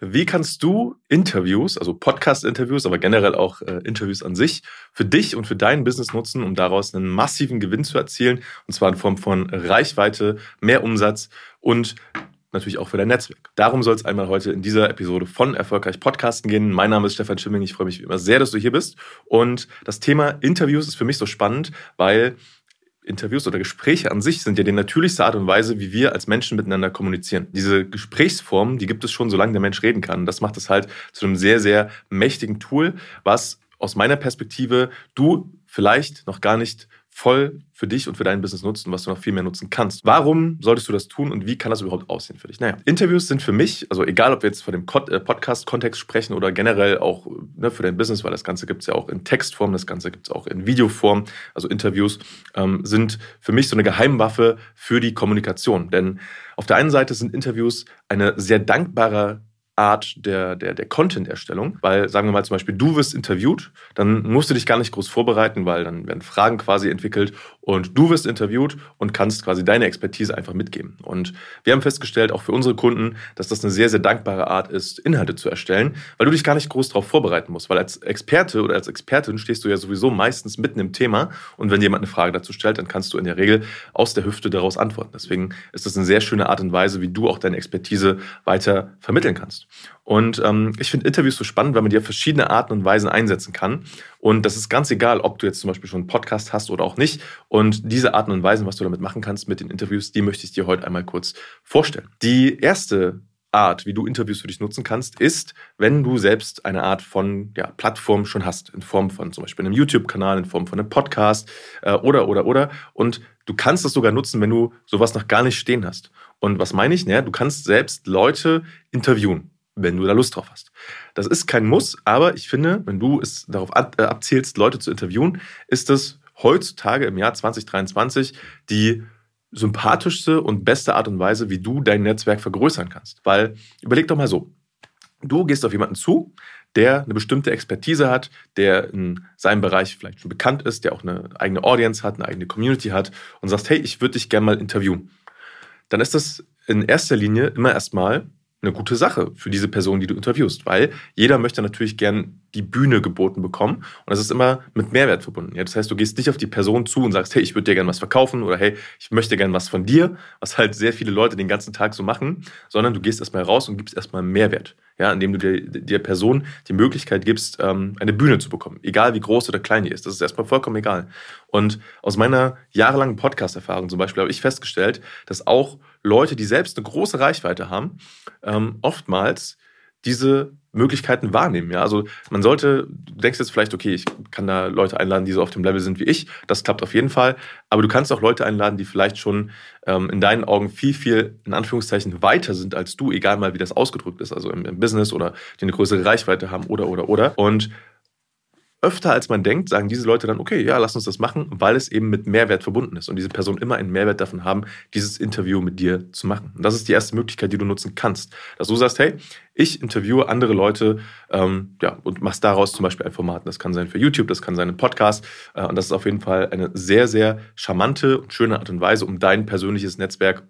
Wie kannst du Interviews, also Podcast-Interviews, aber generell auch äh, Interviews an sich, für dich und für dein Business nutzen, um daraus einen massiven Gewinn zu erzielen? Und zwar in Form von Reichweite, mehr Umsatz und natürlich auch für dein Netzwerk. Darum soll es einmal heute in dieser Episode von Erfolgreich Podcasten gehen. Mein Name ist Stefan Schimming. Ich freue mich wie immer sehr, dass du hier bist. Und das Thema Interviews ist für mich so spannend, weil Interviews oder Gespräche an sich sind ja die natürlichste Art und Weise, wie wir als Menschen miteinander kommunizieren. Diese Gesprächsform, die gibt es schon, solange der Mensch reden kann. Das macht es halt zu einem sehr, sehr mächtigen Tool, was aus meiner Perspektive du vielleicht noch gar nicht voll für dich und für dein Business nutzen, was du noch viel mehr nutzen kannst. Warum solltest du das tun und wie kann das überhaupt aussehen für dich? Naja, Interviews sind für mich, also egal, ob wir jetzt von dem äh, Podcast-Kontext sprechen oder generell auch ne, für dein Business, weil das Ganze gibt es ja auch in Textform, das Ganze gibt es auch in Videoform, also Interviews ähm, sind für mich so eine Geheimwaffe für die Kommunikation. Denn auf der einen Seite sind Interviews eine sehr dankbare Art der, der, der Content-Erstellung. Weil, sagen wir mal zum Beispiel, du wirst interviewt, dann musst du dich gar nicht groß vorbereiten, weil dann werden Fragen quasi entwickelt und du wirst interviewt und kannst quasi deine Expertise einfach mitgeben. Und wir haben festgestellt, auch für unsere Kunden, dass das eine sehr, sehr dankbare Art ist, Inhalte zu erstellen, weil du dich gar nicht groß darauf vorbereiten musst. Weil als Experte oder als Expertin stehst du ja sowieso meistens mitten im Thema und wenn jemand eine Frage dazu stellt, dann kannst du in der Regel aus der Hüfte daraus antworten. Deswegen ist das eine sehr schöne Art und Weise, wie du auch deine Expertise weiter vermitteln kannst. Und ähm, ich finde Interviews so spannend, weil man die auf verschiedene Arten und Weisen einsetzen kann. Und das ist ganz egal, ob du jetzt zum Beispiel schon einen Podcast hast oder auch nicht. Und diese Arten und Weisen, was du damit machen kannst mit den Interviews, die möchte ich dir heute einmal kurz vorstellen. Die erste Art, wie du Interviews für dich nutzen kannst, ist, wenn du selbst eine Art von ja, Plattform schon hast, in Form von zum Beispiel einem YouTube-Kanal, in Form von einem Podcast äh, oder, oder, oder. Und du kannst das sogar nutzen, wenn du sowas noch gar nicht stehen hast. Und was meine ich? Naja, du kannst selbst Leute interviewen wenn du da Lust drauf hast. Das ist kein Muss, aber ich finde, wenn du es darauf äh, abzielst, Leute zu interviewen, ist das heutzutage im Jahr 2023 die sympathischste und beste Art und Weise, wie du dein Netzwerk vergrößern kannst. Weil überleg doch mal so, du gehst auf jemanden zu, der eine bestimmte Expertise hat, der in seinem Bereich vielleicht schon bekannt ist, der auch eine eigene Audience hat, eine eigene Community hat und sagst, hey, ich würde dich gerne mal interviewen. Dann ist das in erster Linie immer erstmal eine gute Sache für diese Person, die du interviewst, weil jeder möchte natürlich gern die Bühne geboten bekommen und das ist immer mit Mehrwert verbunden. Ja, das heißt, du gehst nicht auf die Person zu und sagst, hey, ich würde dir gern was verkaufen oder hey, ich möchte gern was von dir, was halt sehr viele Leute den ganzen Tag so machen, sondern du gehst erstmal raus und gibst erstmal Mehrwert, ja, indem du der, der Person die Möglichkeit gibst, ähm, eine Bühne zu bekommen, egal wie groß oder klein die ist. Das ist erstmal vollkommen egal. Und aus meiner jahrelangen Podcast-Erfahrung zum Beispiel habe ich festgestellt, dass auch Leute, die selbst eine große Reichweite haben, ähm, oftmals diese Möglichkeiten wahrnehmen. Ja? Also man sollte, du denkst jetzt vielleicht, okay, ich kann da Leute einladen, die so auf dem Level sind wie ich. Das klappt auf jeden Fall. Aber du kannst auch Leute einladen, die vielleicht schon ähm, in deinen Augen viel, viel, in Anführungszeichen, weiter sind als du, egal mal, wie das ausgedrückt ist, also im, im Business oder die eine größere Reichweite haben oder, oder, oder. Und öfter als man denkt, sagen diese Leute dann, okay, ja, lass uns das machen, weil es eben mit Mehrwert verbunden ist und diese Personen immer einen Mehrwert davon haben, dieses Interview mit dir zu machen. Und das ist die erste Möglichkeit, die du nutzen kannst. Dass du sagst, hey, ich interviewe andere Leute ähm, ja, und machst daraus zum Beispiel ein Format. Das kann sein für YouTube, das kann sein ein Podcast. Äh, und das ist auf jeden Fall eine sehr, sehr charmante und schöne Art und Weise, um dein persönliches Netzwerk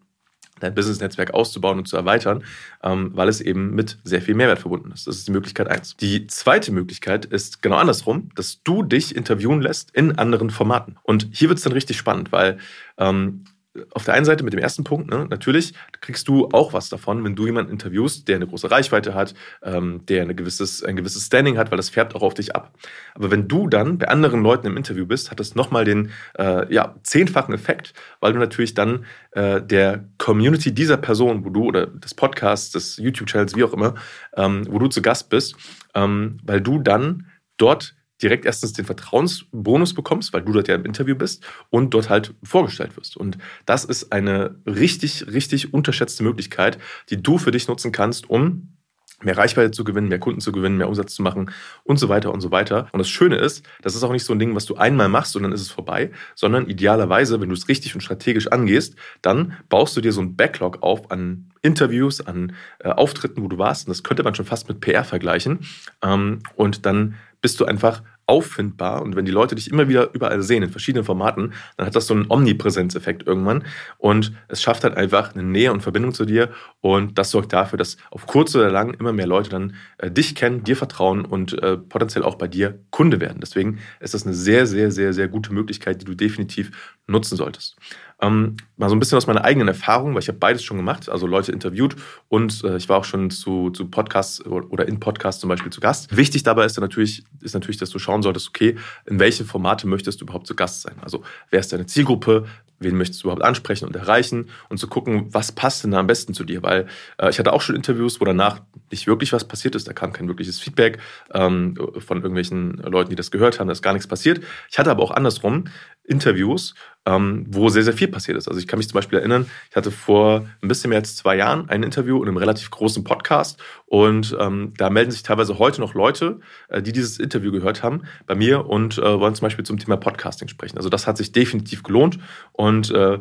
dein Business-Netzwerk auszubauen und zu erweitern, ähm, weil es eben mit sehr viel Mehrwert verbunden ist. Das ist die Möglichkeit eins. Die zweite Möglichkeit ist genau andersrum, dass du dich interviewen lässt in anderen Formaten. Und hier wird es dann richtig spannend, weil ähm, auf der einen Seite mit dem ersten Punkt, ne, natürlich kriegst du auch was davon, wenn du jemanden interviewst, der eine große Reichweite hat, ähm, der eine gewisses, ein gewisses Standing hat, weil das färbt auch auf dich ab. Aber wenn du dann bei anderen Leuten im Interview bist, hat das nochmal den äh, ja, zehnfachen Effekt, weil du natürlich dann äh, der Community dieser Person, wo du oder des Podcasts, des YouTube-Channels, wie auch immer, ähm, wo du zu Gast bist, ähm, weil du dann dort direkt erstens den Vertrauensbonus bekommst, weil du dort ja im Interview bist und dort halt vorgestellt wirst. Und das ist eine richtig, richtig unterschätzte Möglichkeit, die du für dich nutzen kannst, um mehr Reichweite zu gewinnen, mehr Kunden zu gewinnen, mehr Umsatz zu machen und so weiter und so weiter. Und das Schöne ist, das ist auch nicht so ein Ding, was du einmal machst und dann ist es vorbei, sondern idealerweise, wenn du es richtig und strategisch angehst, dann baust du dir so ein Backlog auf an Interviews, an äh, Auftritten, wo du warst. Und das könnte man schon fast mit PR vergleichen. Ähm, und dann bist du einfach auffindbar und wenn die Leute dich immer wieder überall sehen, in verschiedenen Formaten, dann hat das so einen Omnipräsenzeffekt irgendwann und es schafft halt einfach eine Nähe und Verbindung zu dir und das sorgt dafür, dass auf kurz oder lang immer mehr Leute dann äh, dich kennen, dir vertrauen und äh, potenziell auch bei dir Kunde werden. Deswegen ist das eine sehr, sehr, sehr, sehr gute Möglichkeit, die du definitiv nutzen solltest. Ähm, mal so ein bisschen aus meiner eigenen Erfahrung, weil ich habe beides schon gemacht, also Leute interviewt und äh, ich war auch schon zu, zu Podcasts oder in Podcasts zum Beispiel zu Gast. Wichtig dabei ist natürlich, ist natürlich, dass du schauen solltest, okay, in welche Formate möchtest du überhaupt zu Gast sein? Also wer ist deine Zielgruppe? wen möchtest du überhaupt ansprechen und erreichen und zu gucken, was passt denn da am besten zu dir. Weil äh, ich hatte auch schon Interviews, wo danach nicht wirklich was passiert ist. Da kam kein wirkliches Feedback ähm, von irgendwelchen Leuten, die das gehört haben, da ist gar nichts passiert. Ich hatte aber auch andersrum Interviews, ähm, wo sehr, sehr viel passiert ist. Also ich kann mich zum Beispiel erinnern, ich hatte vor ein bisschen mehr als zwei Jahren ein Interview in einem relativ großen Podcast und ähm, da melden sich teilweise heute noch Leute, äh, die dieses Interview gehört haben bei mir und äh, wollen zum Beispiel zum Thema Podcasting sprechen. Also das hat sich definitiv gelohnt und äh,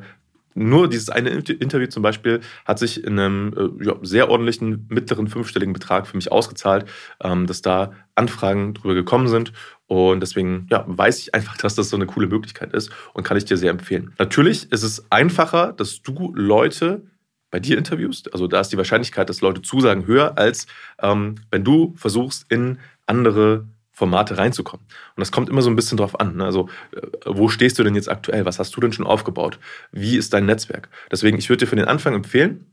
nur dieses eine Interview zum Beispiel hat sich in einem äh, ja, sehr ordentlichen mittleren fünfstelligen Betrag für mich ausgezahlt, ähm, dass da Anfragen drüber gekommen sind. Und deswegen ja, weiß ich einfach, dass das so eine coole Möglichkeit ist und kann ich dir sehr empfehlen. Natürlich ist es einfacher, dass du Leute bei dir interviewst. Also da ist die Wahrscheinlichkeit, dass Leute zusagen, höher, als ähm, wenn du versuchst, in andere Formate reinzukommen. Und das kommt immer so ein bisschen drauf an. Ne? Also, äh, wo stehst du denn jetzt aktuell? Was hast du denn schon aufgebaut? Wie ist dein Netzwerk? Deswegen, ich würde dir für den Anfang empfehlen,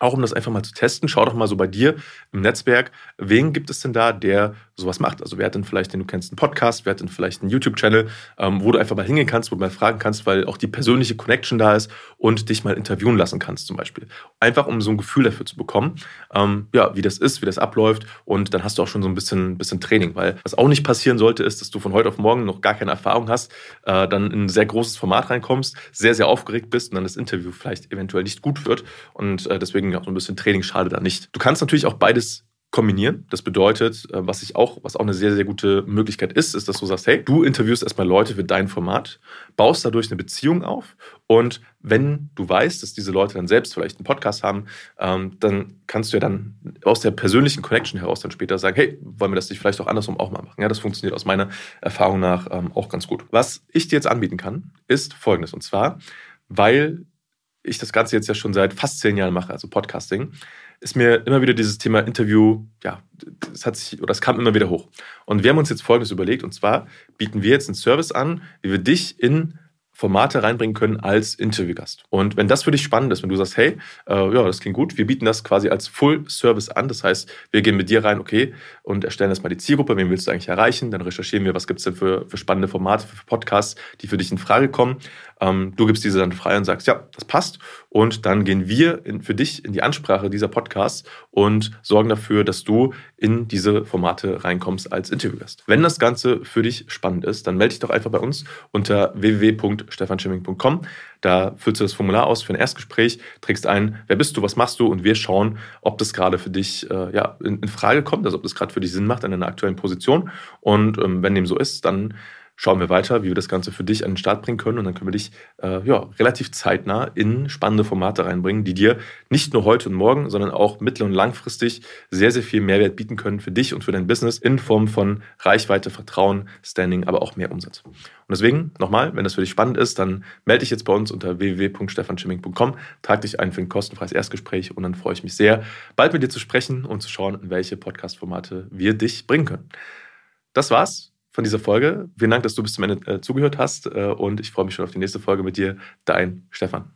auch um das einfach mal zu testen, schau doch mal so bei dir im Netzwerk, wen gibt es denn da, der sowas macht? Also wer hat denn vielleicht, den du kennst, einen Podcast, wer hat denn vielleicht einen YouTube-Channel, ähm, wo du einfach mal hingehen kannst, wo du mal fragen kannst, weil auch die persönliche Connection da ist und dich mal interviewen lassen kannst zum Beispiel. Einfach um so ein Gefühl dafür zu bekommen, ähm, ja, wie das ist, wie das abläuft und dann hast du auch schon so ein bisschen, bisschen Training, weil was auch nicht passieren sollte, ist, dass du von heute auf morgen noch gar keine Erfahrung hast, äh, dann in ein sehr großes Format reinkommst, sehr, sehr aufgeregt bist und dann das Interview vielleicht eventuell nicht gut wird und äh, deswegen auch so ein bisschen Training schade da nicht. Du kannst natürlich auch beides kombinieren. Das bedeutet, äh, was ich auch, was auch eine sehr, sehr gute Möglichkeit ist, ist, dass du sagst, hey, du interviewst erstmal Leute für dein Format, baust dadurch eine Beziehung auf und wenn du weißt, dass diese Leute dann selbst vielleicht einen Podcast haben, ähm, dann kannst du ja dann aus der persönlichen Connection heraus dann später sagen, hey, wollen wir das nicht vielleicht auch andersrum auch mal machen? Ja, das funktioniert aus meiner Erfahrung nach ähm, auch ganz gut. Was ich dir jetzt anbieten kann, ist folgendes und zwar, weil ich das Ganze jetzt ja schon seit fast zehn Jahren mache, also Podcasting, ist mir immer wieder dieses Thema Interview, ja, das hat sich, oder es kam immer wieder hoch. Und wir haben uns jetzt Folgendes überlegt, und zwar bieten wir jetzt einen Service an, wie wir dich in Formate reinbringen können als Interviewgast. Und wenn das für dich spannend ist, wenn du sagst, hey, äh, ja, das klingt gut, wir bieten das quasi als Full Service an. Das heißt, wir gehen mit dir rein, okay, und erstellen erstmal die Zielgruppe, wen willst du eigentlich erreichen? Dann recherchieren wir, was gibt es denn für, für spannende Formate, für Podcasts, die für dich in Frage kommen. Ähm, du gibst diese dann frei und sagst, ja, das passt. Und dann gehen wir in, für dich in die Ansprache dieser Podcasts und sorgen dafür, dass du in diese Formate reinkommst als Interviewgast. Wenn das Ganze für dich spannend ist, dann melde dich doch einfach bei uns unter www.stefanschimming.com. Da füllst du das Formular aus für ein Erstgespräch, trägst ein, wer bist du, was machst du und wir schauen, ob das gerade für dich äh, ja, in, in, Frage kommt, also ob das gerade für dich Sinn macht in deiner aktuellen Position. Und ähm, wenn dem so ist, dann schauen wir weiter, wie wir das Ganze für dich an den Start bringen können. Und dann können wir dich äh, ja, relativ zeitnah in spannende Formate reinbringen, die dir nicht nur heute und morgen, sondern auch mittel- und langfristig sehr, sehr viel Mehrwert bieten können für dich und für dein Business in Form von Reichweite, Vertrauen, Standing, aber auch mehr Umsatz. Und deswegen, nochmal, wenn das für dich spannend ist, dann melde dich jetzt bei uns unter www.stefanschimming.com, trag dich ein für ein kostenfreies Erstgespräch und dann freue ich mich sehr, bald mit dir zu sprechen und zu schauen, in welche Podcast-Formate wir dich bringen können. Das war's von dieser Folge. Vielen Dank, dass du bis zum Ende äh, zugehört hast äh, und ich freue mich schon auf die nächste Folge mit dir. Dein Stefan.